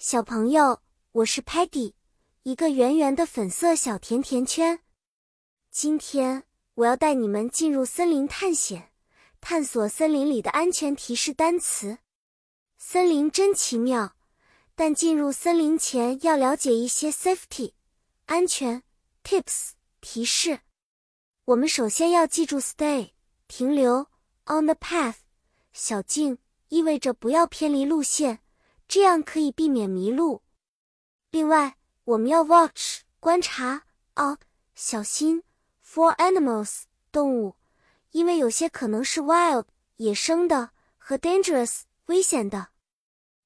小朋友，我是 Patty，一个圆圆的粉色小甜甜圈。今天我要带你们进入森林探险，探索森林里的安全提示单词。森林真奇妙，但进入森林前要了解一些 safety 安全 tips 提示。我们首先要记住 stay 停留 on the path 小径意味着不要偏离路线。这样可以避免迷路。另外，我们要 watch 观察，out 小心，for animals 动物，因为有些可能是 wild 野生的和 dangerous 危险的。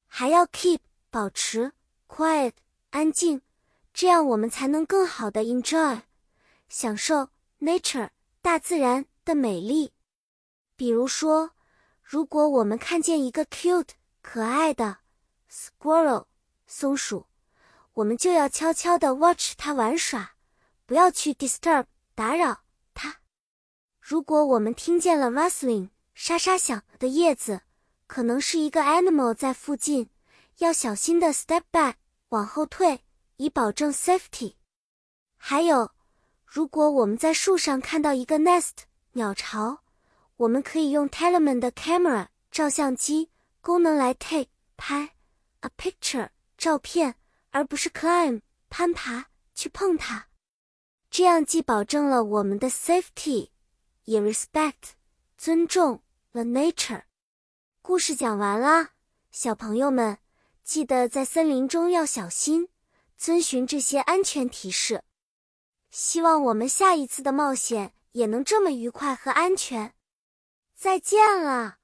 还要 keep 保持 quiet 安静，这样我们才能更好的 enjoy 享受 nature 大自然的美丽。比如说，如果我们看见一个 cute 可爱的。Squirrel，松鼠，我们就要悄悄地 watch 它玩耍，不要去 disturb 打扰它。如果我们听见了 rustling 沙沙响的叶子，可能是一个 animal 在附近，要小心的 step back 往后退，以保证 safety。还有，如果我们在树上看到一个 nest 鸟巢，我们可以用 Telemann 的 camera 照相机功能来 take 拍。A picture 照片，而不是 climb 攀爬去碰它，这样既保证了我们的 safety，也 respect 尊重 the nature。故事讲完了，小朋友们记得在森林中要小心，遵循这些安全提示。希望我们下一次的冒险也能这么愉快和安全。再见了。